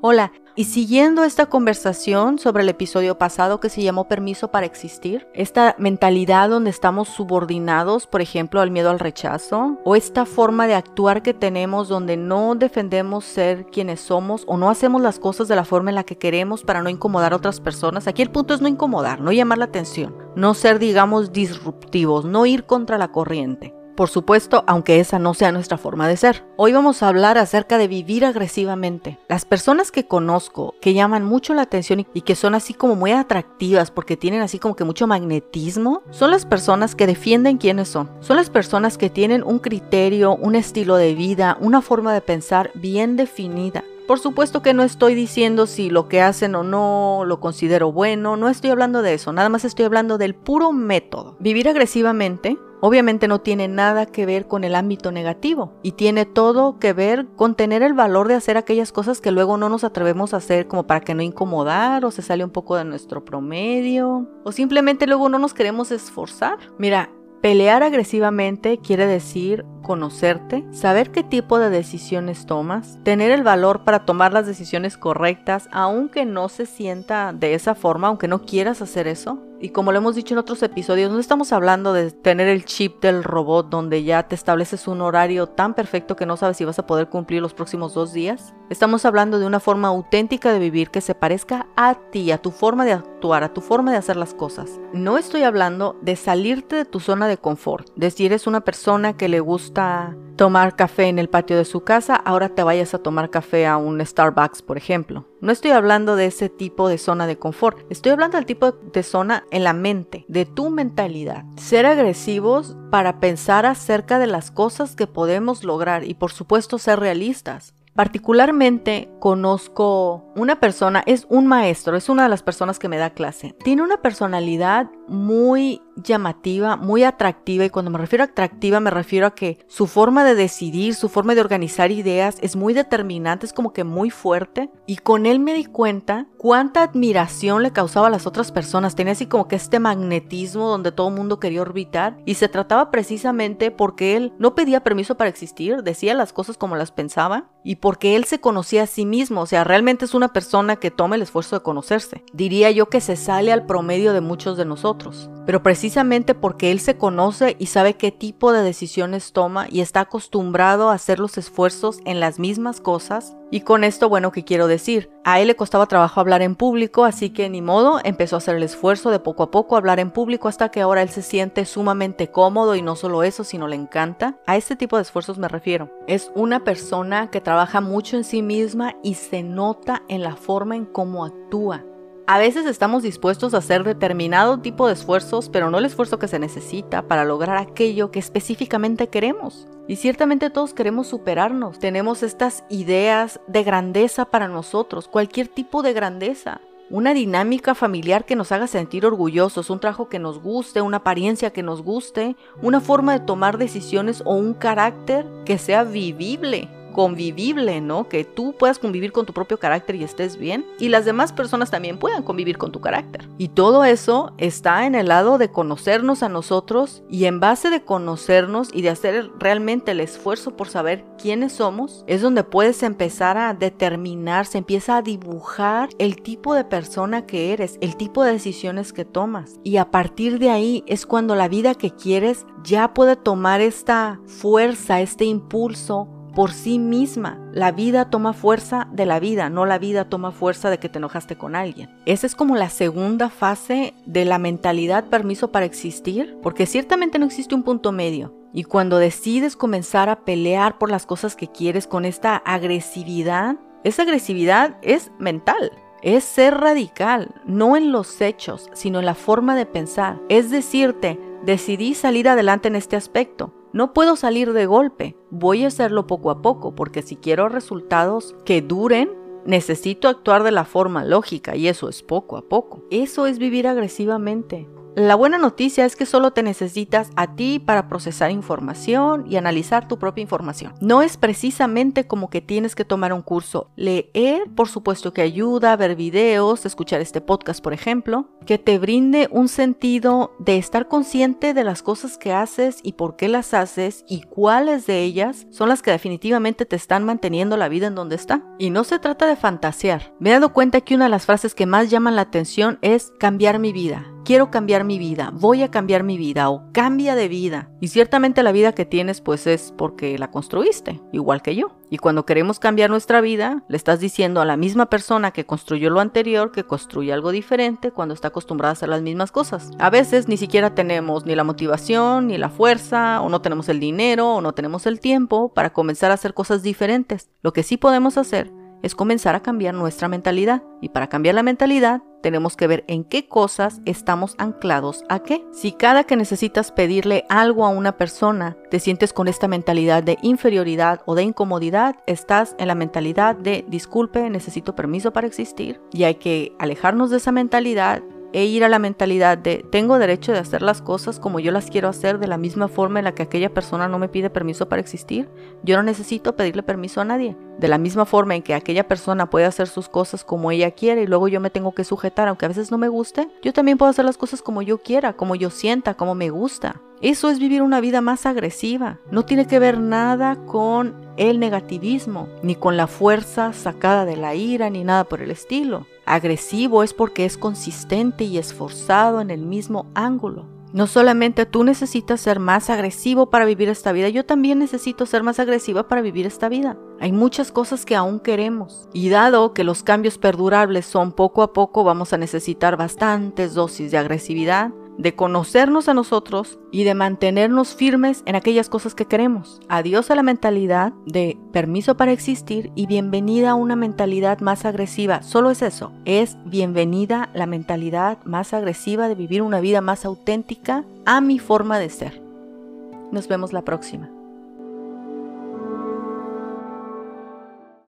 Hola, y siguiendo esta conversación sobre el episodio pasado que se llamó Permiso para Existir, esta mentalidad donde estamos subordinados, por ejemplo, al miedo al rechazo, o esta forma de actuar que tenemos donde no defendemos ser quienes somos o no hacemos las cosas de la forma en la que queremos para no incomodar a otras personas. Aquí el punto es no incomodar, no llamar la atención, no ser, digamos, disruptivos, no ir contra la corriente por supuesto, aunque esa no sea nuestra forma de ser. Hoy vamos a hablar acerca de vivir agresivamente. Las personas que conozco que llaman mucho la atención y que son así como muy atractivas porque tienen así como que mucho magnetismo, son las personas que defienden quiénes son. Son las personas que tienen un criterio, un estilo de vida, una forma de pensar bien definida. Por supuesto que no estoy diciendo si lo que hacen o no lo considero bueno, no estoy hablando de eso, nada más estoy hablando del puro método. Vivir agresivamente Obviamente no tiene nada que ver con el ámbito negativo y tiene todo que ver con tener el valor de hacer aquellas cosas que luego no nos atrevemos a hacer como para que no incomodar o se sale un poco de nuestro promedio o simplemente luego no nos queremos esforzar. Mira, Pelear agresivamente quiere decir conocerte, saber qué tipo de decisiones tomas, tener el valor para tomar las decisiones correctas, aunque no se sienta de esa forma, aunque no quieras hacer eso, y como lo hemos dicho en otros episodios, no estamos hablando de tener el chip del robot donde ya te estableces un horario tan perfecto que no sabes si vas a poder cumplir los próximos dos días. Estamos hablando de una forma auténtica de vivir que se parezca a ti, a tu forma de actuar, a tu forma de hacer las cosas. No estoy hablando de salirte de tu zona de confort, de si eres una persona que le gusta tomar café en el patio de su casa, ahora te vayas a tomar café a un Starbucks, por ejemplo. No estoy hablando de ese tipo de zona de confort, estoy hablando del tipo de zona en la mente, de tu mentalidad. Ser agresivos para pensar acerca de las cosas que podemos lograr y por supuesto ser realistas. Particularmente conozco una persona, es un maestro, es una de las personas que me da clase. Tiene una personalidad muy llamativa, muy atractiva y cuando me refiero a atractiva me refiero a que su forma de decidir, su forma de organizar ideas es muy determinante, es como que muy fuerte. Y con él me di cuenta cuánta admiración le causaba a las otras personas, tenía así como que este magnetismo donde todo el mundo quería orbitar y se trataba precisamente porque él no pedía permiso para existir, decía las cosas como las pensaba y porque él se conocía a sí mismo, o sea, realmente es una persona que toma el esfuerzo de conocerse. Diría yo que se sale al promedio de muchos de nosotros, pero precisamente porque él se conoce y sabe qué tipo de decisiones toma y está acostumbrado a hacer los esfuerzos en las mismas cosas. Y con esto, bueno, ¿qué quiero decir? A él le costaba trabajo hablar en público, así que ni modo, empezó a hacer el esfuerzo de poco a poco hablar en público hasta que ahora él se siente sumamente cómodo y no solo eso, sino le encanta. A este tipo de esfuerzos me refiero. Es una persona que trabaja mucho en sí misma y se nota en la forma en cómo actúa. A veces estamos dispuestos a hacer determinado tipo de esfuerzos, pero no el esfuerzo que se necesita para lograr aquello que específicamente queremos. Y ciertamente todos queremos superarnos. Tenemos estas ideas de grandeza para nosotros, cualquier tipo de grandeza. Una dinámica familiar que nos haga sentir orgullosos, un trabajo que nos guste, una apariencia que nos guste, una forma de tomar decisiones o un carácter que sea vivible convivible, ¿no? Que tú puedas convivir con tu propio carácter y estés bien y las demás personas también puedan convivir con tu carácter. Y todo eso está en el lado de conocernos a nosotros y en base de conocernos y de hacer realmente el esfuerzo por saber quiénes somos, es donde puedes empezar a determinar, se empieza a dibujar el tipo de persona que eres, el tipo de decisiones que tomas. Y a partir de ahí es cuando la vida que quieres ya puede tomar esta fuerza, este impulso por sí misma. La vida toma fuerza de la vida, no la vida toma fuerza de que te enojaste con alguien. Esa es como la segunda fase de la mentalidad permiso para existir, porque ciertamente no existe un punto medio. Y cuando decides comenzar a pelear por las cosas que quieres con esta agresividad, esa agresividad es mental. Es ser radical, no en los hechos, sino en la forma de pensar. Es decirte, decidí salir adelante en este aspecto. No puedo salir de golpe, voy a hacerlo poco a poco, porque si quiero resultados que duren, necesito actuar de la forma lógica y eso es poco a poco. Eso es vivir agresivamente. La buena noticia es que solo te necesitas a ti para procesar información y analizar tu propia información. No es precisamente como que tienes que tomar un curso. Leer, por supuesto que ayuda, ver videos, escuchar este podcast, por ejemplo, que te brinde un sentido de estar consciente de las cosas que haces y por qué las haces y cuáles de ellas son las que definitivamente te están manteniendo la vida en donde está. Y no se trata de fantasear. Me he dado cuenta que una de las frases que más llaman la atención es cambiar mi vida quiero cambiar mi vida, voy a cambiar mi vida o cambia de vida. Y ciertamente la vida que tienes pues es porque la construiste, igual que yo. Y cuando queremos cambiar nuestra vida, le estás diciendo a la misma persona que construyó lo anterior que construye algo diferente cuando está acostumbrada a hacer las mismas cosas. A veces ni siquiera tenemos ni la motivación, ni la fuerza, o no tenemos el dinero, o no tenemos el tiempo para comenzar a hacer cosas diferentes. Lo que sí podemos hacer es comenzar a cambiar nuestra mentalidad. Y para cambiar la mentalidad, tenemos que ver en qué cosas estamos anclados a qué. Si cada que necesitas pedirle algo a una persona te sientes con esta mentalidad de inferioridad o de incomodidad, estás en la mentalidad de disculpe, necesito permiso para existir. Y hay que alejarnos de esa mentalidad e ir a la mentalidad de tengo derecho de hacer las cosas como yo las quiero hacer de la misma forma en la que aquella persona no me pide permiso para existir. Yo no necesito pedirle permiso a nadie. De la misma forma en que aquella persona puede hacer sus cosas como ella quiere y luego yo me tengo que sujetar aunque a veces no me guste, yo también puedo hacer las cosas como yo quiera, como yo sienta, como me gusta. Eso es vivir una vida más agresiva. No tiene que ver nada con el negativismo, ni con la fuerza sacada de la ira, ni nada por el estilo. Agresivo es porque es consistente y esforzado en el mismo ángulo. No solamente tú necesitas ser más agresivo para vivir esta vida, yo también necesito ser más agresiva para vivir esta vida. Hay muchas cosas que aún queremos y dado que los cambios perdurables son poco a poco, vamos a necesitar bastantes dosis de agresividad de conocernos a nosotros y de mantenernos firmes en aquellas cosas que queremos. Adiós a la mentalidad de permiso para existir y bienvenida a una mentalidad más agresiva. Solo es eso, es bienvenida la mentalidad más agresiva de vivir una vida más auténtica a mi forma de ser. Nos vemos la próxima.